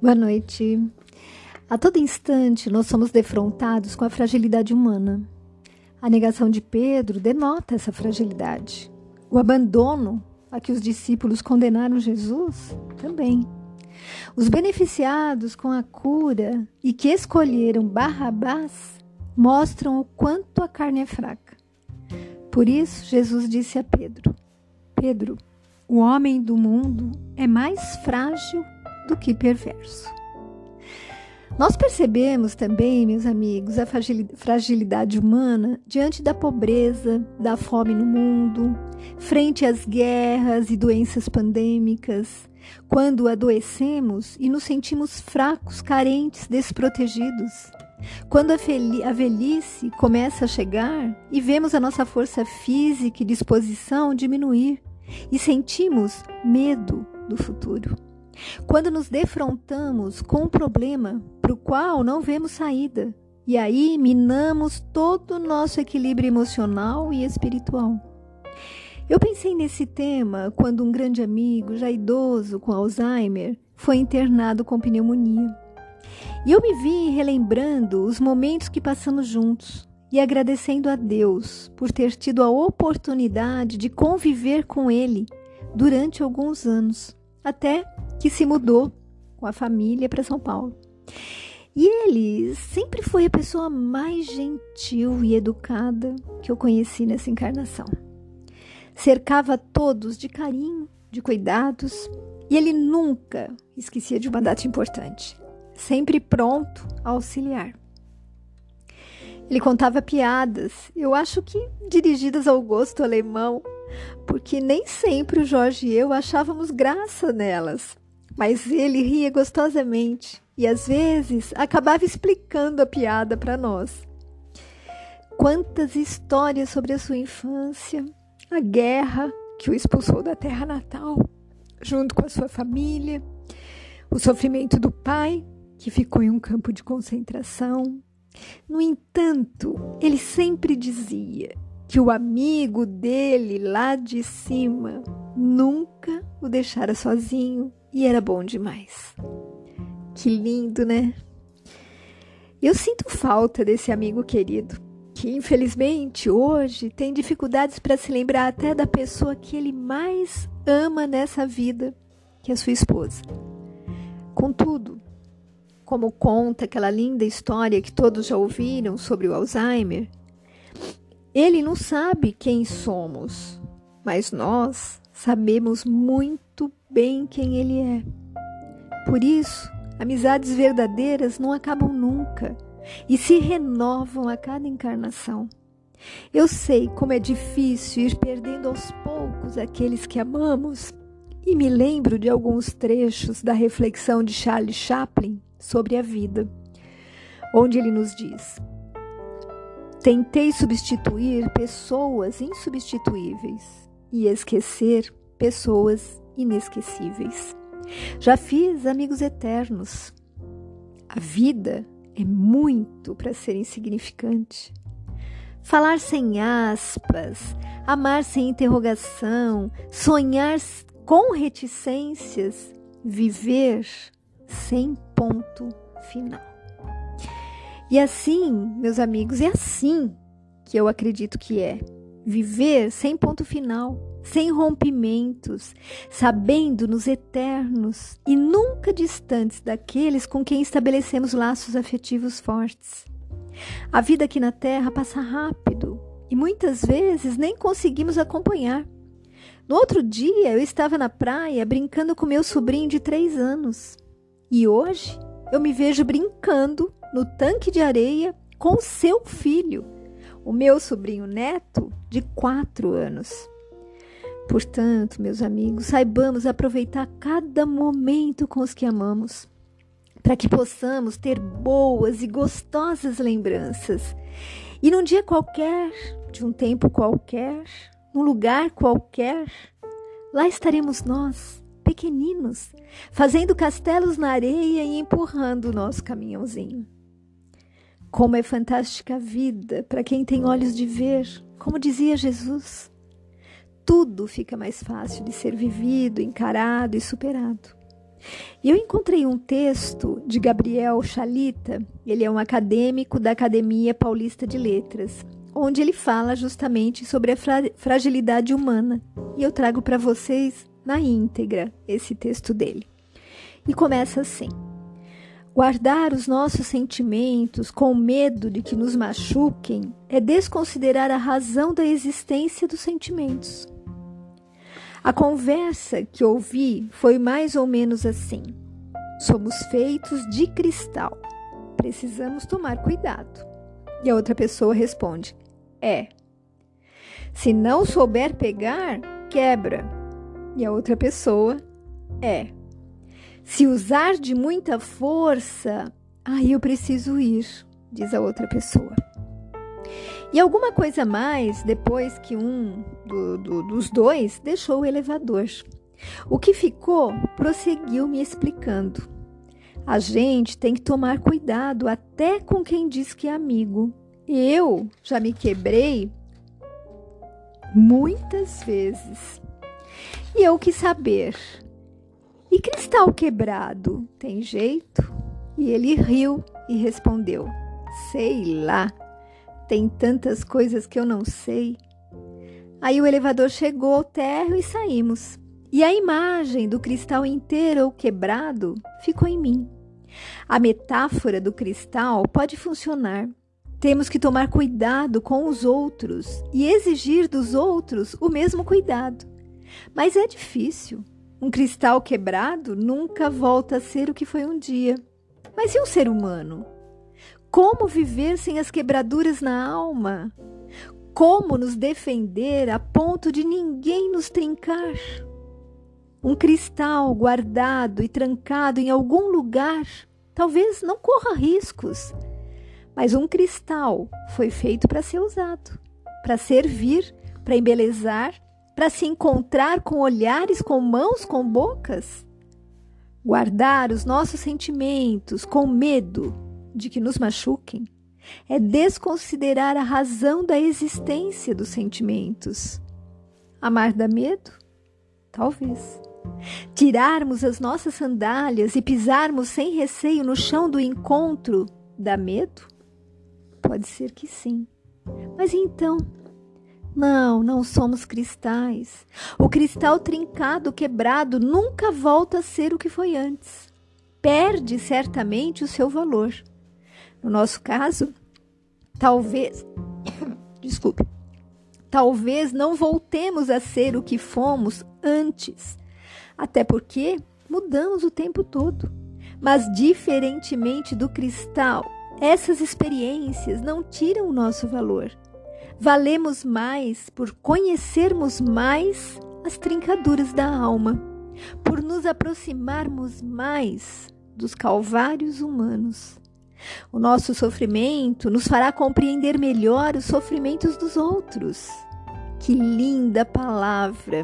Boa noite. A todo instante nós somos defrontados com a fragilidade humana. A negação de Pedro denota essa fragilidade. O abandono a que os discípulos condenaram Jesus também. Os beneficiados com a cura e que escolheram Barrabás mostram o quanto a carne é fraca. Por isso, Jesus disse a Pedro: Pedro, o homem do mundo é mais frágil do que perverso. Nós percebemos também, meus amigos, a fragilidade humana diante da pobreza, da fome no mundo, frente às guerras e doenças pandêmicas, quando adoecemos e nos sentimos fracos, carentes, desprotegidos. Quando a, velhice começa a chegar e vemos a nossa força física e disposição diminuir e sentimos medo do futuro. Quando nos defrontamos com um problema para o qual não vemos saída, e aí minamos todo o nosso equilíbrio emocional e espiritual. Eu pensei nesse tema quando um grande amigo, já idoso com Alzheimer, foi internado com pneumonia. E eu me vi relembrando os momentos que passamos juntos e agradecendo a Deus por ter tido a oportunidade de conviver com ele durante alguns anos, até que se mudou com a família para São Paulo. E ele sempre foi a pessoa mais gentil e educada que eu conheci nessa encarnação. Cercava todos de carinho, de cuidados, e ele nunca esquecia de uma data importante, sempre pronto a auxiliar. Ele contava piadas, eu acho que dirigidas ao gosto alemão, porque nem sempre o Jorge e eu achávamos graça nelas mas ele ria gostosamente e às vezes acabava explicando a piada para nós. Quantas histórias sobre a sua infância, a guerra que o expulsou da terra natal, junto com a sua família, o sofrimento do pai, que ficou em um campo de concentração. No entanto, ele sempre dizia que o amigo dele lá de cima nunca o deixara sozinho e era bom demais. Que lindo, né? Eu sinto falta desse amigo querido, que infelizmente hoje tem dificuldades para se lembrar até da pessoa que ele mais ama nessa vida, que é sua esposa. Contudo, como conta aquela linda história que todos já ouviram sobre o Alzheimer, ele não sabe quem somos, mas nós sabemos muito bem quem Ele é. Por isso, amizades verdadeiras não acabam nunca e se renovam a cada encarnação. Eu sei como é difícil ir perdendo aos poucos aqueles que amamos e me lembro de alguns trechos da reflexão de Charles Chaplin sobre a vida, onde ele nos diz: Tentei substituir pessoas insubstituíveis e esquecer pessoas inesquecíveis. Já fiz amigos eternos. A vida é muito para ser insignificante. Falar sem aspas, amar sem interrogação, sonhar com reticências, viver sem ponto final. E assim, meus amigos, é assim que eu acredito que é viver sem ponto final, sem rompimentos, sabendo-nos eternos e nunca distantes daqueles com quem estabelecemos laços afetivos fortes. A vida aqui na Terra passa rápido e muitas vezes nem conseguimos acompanhar. No outro dia, eu estava na praia brincando com meu sobrinho de três anos. E hoje eu me vejo brincando no tanque de areia com seu filho o meu sobrinho neto de quatro anos. Portanto, meus amigos, saibamos aproveitar cada momento com os que amamos, para que possamos ter boas e gostosas lembranças. E num dia qualquer, de um tempo qualquer, num lugar qualquer, lá estaremos nós, pequeninos, fazendo castelos na areia e empurrando o nosso caminhãozinho. Como é fantástica a vida para quem tem olhos de ver, como dizia Jesus. Tudo fica mais fácil de ser vivido, encarado e superado. E eu encontrei um texto de Gabriel Chalita, ele é um acadêmico da Academia Paulista de Letras, onde ele fala justamente sobre a fra fragilidade humana. E eu trago para vocês na íntegra esse texto dele. E começa assim: Guardar os nossos sentimentos com medo de que nos machuquem é desconsiderar a razão da existência dos sentimentos. A conversa que ouvi foi mais ou menos assim: somos feitos de cristal, precisamos tomar cuidado. E a outra pessoa responde: é. Se não souber pegar, quebra. E a outra pessoa: é. Se usar de muita força, aí eu preciso ir, diz a outra pessoa. E alguma coisa mais depois que um do, do, dos dois deixou o elevador. O que ficou prosseguiu me explicando. A gente tem que tomar cuidado até com quem diz que é amigo. Eu já me quebrei muitas vezes. E eu quis saber. E cristal quebrado, tem jeito? E ele riu e respondeu: Sei lá. Tem tantas coisas que eu não sei. Aí o elevador chegou ao térreo e saímos. E a imagem do cristal inteiro ou quebrado ficou em mim. A metáfora do cristal pode funcionar. Temos que tomar cuidado com os outros e exigir dos outros o mesmo cuidado. Mas é difícil. Um cristal quebrado nunca volta a ser o que foi um dia. Mas e um ser humano? Como viver sem as quebraduras na alma? Como nos defender a ponto de ninguém nos trincar? Um cristal guardado e trancado em algum lugar talvez não corra riscos, mas um cristal foi feito para ser usado, para servir, para embelezar, para se encontrar com olhares, com mãos, com bocas. Guardar os nossos sentimentos com medo de que nos machuquem é desconsiderar a razão da existência dos sentimentos. Amar dá medo? Talvez. Tirarmos as nossas sandálias e pisarmos sem receio no chão do encontro dá medo? Pode ser que sim. Mas então? Não, não somos cristais. O cristal trincado, quebrado, nunca volta a ser o que foi antes. Perde certamente o seu valor. No nosso caso, talvez, desculpe, talvez não voltemos a ser o que fomos antes, até porque mudamos o tempo todo. Mas, diferentemente do cristal, essas experiências não tiram o nosso valor. Valemos mais por conhecermos mais as trincaduras da alma, por nos aproximarmos mais dos calvários humanos. O nosso sofrimento nos fará compreender melhor os sofrimentos dos outros. Que linda palavra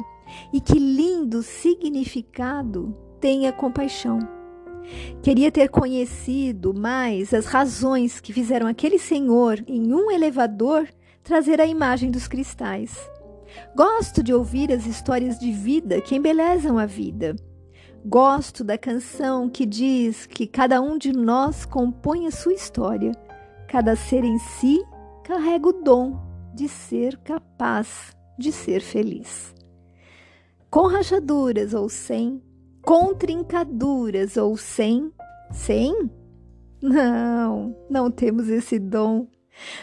e que lindo significado tem a compaixão. Queria ter conhecido mais as razões que fizeram aquele senhor em um elevador trazer a imagem dos cristais. Gosto de ouvir as histórias de vida que embelezam a vida Gosto da canção que diz que cada um de nós compõe a sua história. Cada ser em si carrega o dom de ser capaz de ser feliz. Com rachaduras ou sem, com trincaduras ou sem, sem? Não, não temos esse dom.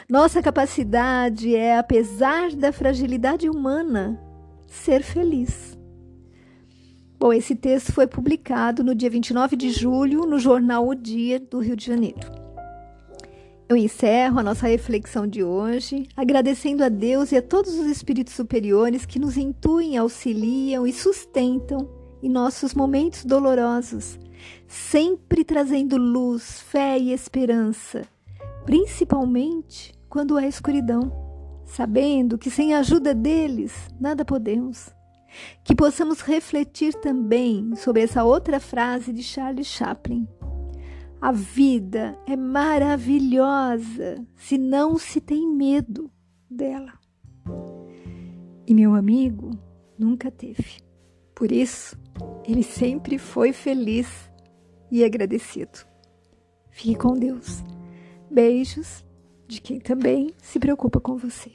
Nossa capacidade é, apesar da fragilidade humana, ser feliz. Bom, esse texto foi publicado no dia 29 de julho no jornal O Dia do Rio de Janeiro. Eu encerro a nossa reflexão de hoje agradecendo a Deus e a todos os espíritos superiores que nos intuem, auxiliam e sustentam em nossos momentos dolorosos, sempre trazendo luz, fé e esperança, principalmente quando há escuridão, sabendo que sem a ajuda deles nada podemos. Que possamos refletir também sobre essa outra frase de Charles Chaplin. A vida é maravilhosa se não se tem medo dela. E meu amigo nunca teve. Por isso, ele sempre foi feliz e agradecido. Fique com Deus. Beijos de quem também se preocupa com você.